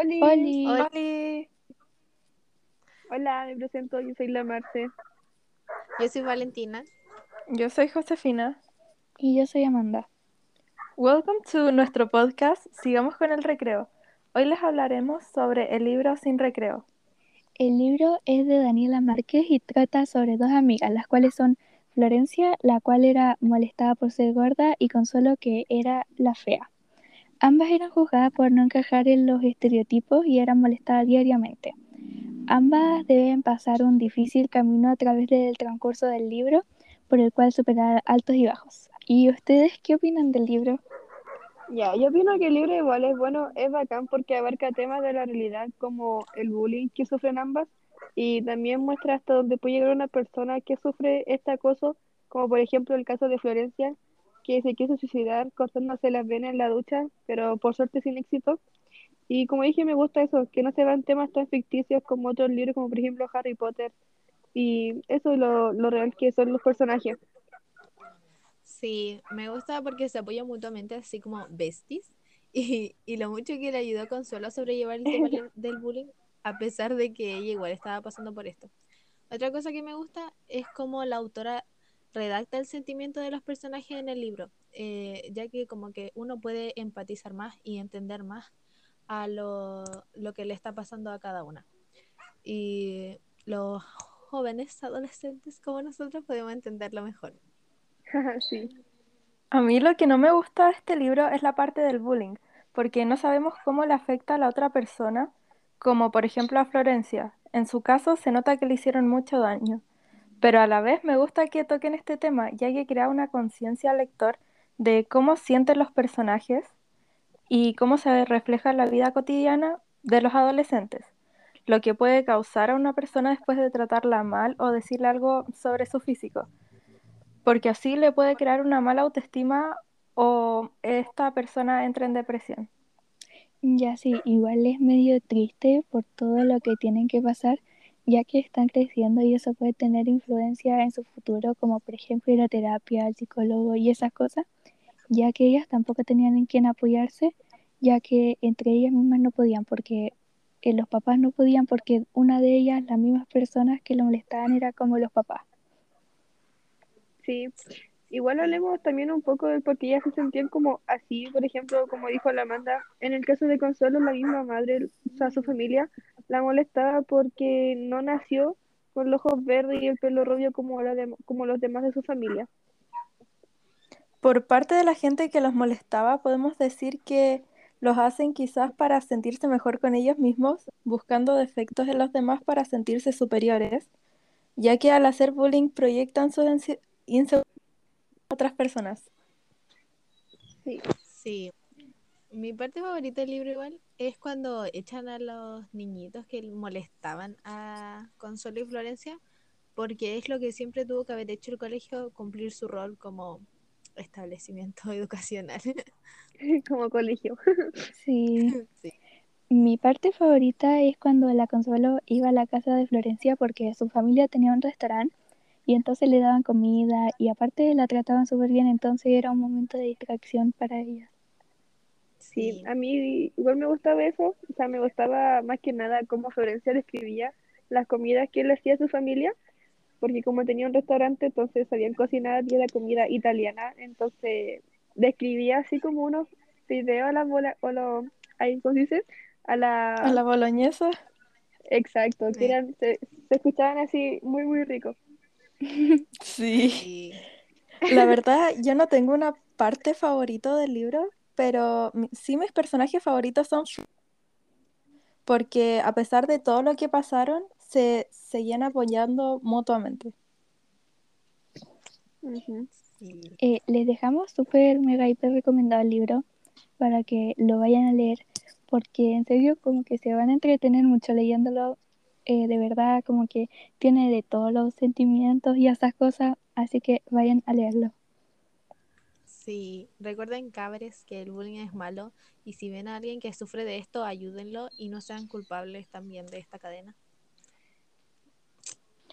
Oli, Hola, Oli. hola, me presento, yo soy la Marce. yo soy Valentina. Yo soy Josefina. Y yo soy Amanda. Welcome to nuestro podcast Sigamos con el recreo. Hoy les hablaremos sobre el libro Sin Recreo. El libro es de Daniela Márquez y trata sobre dos amigas, las cuales son Florencia, la cual era molestada por ser gorda, y Consuelo, que era la fea. Ambas eran juzgadas por no encajar en los estereotipos y eran molestadas diariamente. Ambas deben pasar un difícil camino a través del transcurso del libro, por el cual superar altos y bajos. ¿Y ustedes qué opinan del libro? Ya, yo opino que el libro igual es bueno, es bacán porque abarca temas de la realidad como el bullying que sufren ambas y también muestra hasta dónde puede llegar una persona que sufre este acoso, como por ejemplo el caso de Florencia, que se quiso suicidar cortándose las venas en la ducha, pero por suerte sin éxito. Y como dije, me gusta eso, que no se vean temas tan ficticios como otros libros, como por ejemplo Harry Potter. Y eso es lo, lo real que son los personajes. Sí, me gusta porque se apoyan mutuamente, así como besties. Y, y lo mucho que le ayudó a Consuelo a sobrellevar el tema del- del bullying, a pesar de que ella igual estaba pasando por esto. Otra cosa que me gusta es cómo la autora redacta el sentimiento de los personajes en el libro, eh, ya que como que uno puede empatizar más y entender más a lo, lo que le está pasando a cada una. Y los jóvenes adolescentes como nosotros podemos entenderlo mejor. sí. A mí lo que no me gusta de este libro es la parte del bullying, porque no sabemos cómo le afecta a la otra persona, como por ejemplo a Florencia. En su caso se nota que le hicieron mucho daño, pero a la vez me gusta que toquen este tema, ya que crea una conciencia al lector de cómo sienten los personajes y cómo se refleja la vida cotidiana de los adolescentes, lo que puede causar a una persona después de tratarla mal o decirle algo sobre su físico porque así le puede crear una mala autoestima o esta persona entra en depresión. Ya sí, igual es medio triste por todo lo que tienen que pasar, ya que están creciendo y eso puede tener influencia en su futuro, como por ejemplo ir a terapia, al psicólogo y esas cosas, ya que ellas tampoco tenían en quién apoyarse, ya que entre ellas mismas no podían, porque eh, los papás no podían, porque una de ellas, las mismas personas que lo molestaban, era como los papás. Sí, igual hablemos también un poco del por qué ellas se sentían como así, por ejemplo, como dijo la Amanda, en el caso de Consuelo, la misma madre, o su familia, la molestaba porque no nació con los ojos verdes y el pelo rubio como, la dem- como los demás de su familia. Por parte de la gente que los molestaba, podemos decir que los hacen quizás para sentirse mejor con ellos mismos, buscando defectos en los demás para sentirse superiores, ya que al hacer bullying proyectan su inseguridad a otras personas. Sí, Sí. Mi parte favorita del libro igual es cuando echan a los niñitos que molestaban a Consuelo y Florencia, porque es lo que siempre tuvo que haber hecho el colegio, cumplir su rol como establecimiento educacional. como colegio. Sí. Sí. Mi parte favorita es cuando la Consuelo iba a la casa de Florencia porque su familia tenía un restaurante y entonces le daban comida y aparte la trataban súper bien, entonces era un momento de distracción para ella. Sí, a mí igual me gustaba eso, o sea, me gustaba más que nada cómo Florencia describía las comidas que él hacía a su familia, porque como tenía un restaurante, entonces sabían cocinar y era comida italiana, entonces describía así como unos fideos a la bola, o lo, ahí, ¿cómo se dice? A la, A la boloñesa. exacto, que eran, se, se escuchaban así muy, muy ricos. Sí. Sí. La verdad, yo no tengo una parte favorita del libro, pero sí mis personajes favoritos son porque a pesar de todo lo que pasaron, se seguían apoyando mutuamente. Sí. Eh, les dejamos súper mega hiper recomendado el libro para que lo vayan a leer porque en serio como que se van a entretener mucho leyéndolo. eh, de verdad como que tiene de todos los sentimientos y esas cosas, así que vayan a leerlo. Sí, recuerden cabres que el bullying es malo y si ven a alguien que sufre de esto, ayúdenlo y no sean culpables también de esta cadena.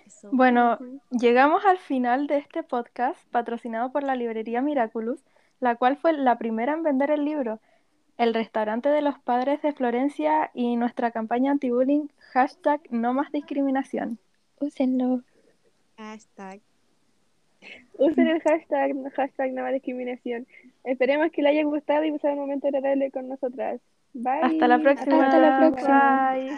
Eso. Bueno, llegamos al final de este podcast patrocinado por la librería Miraculous, la cual fue la primera en vender el libro. el restaurante de los padres de Florencia y nuestra campaña anti-bullying, hashtag no más discriminación. Úsenlo. Hashtag. Usen el hashtag, hashtag nada discriminación. Esperemos que les haya gustado y pasado un momento agradable con nosotras. Bye. Hasta la próxima. Hasta la próxima. Bye.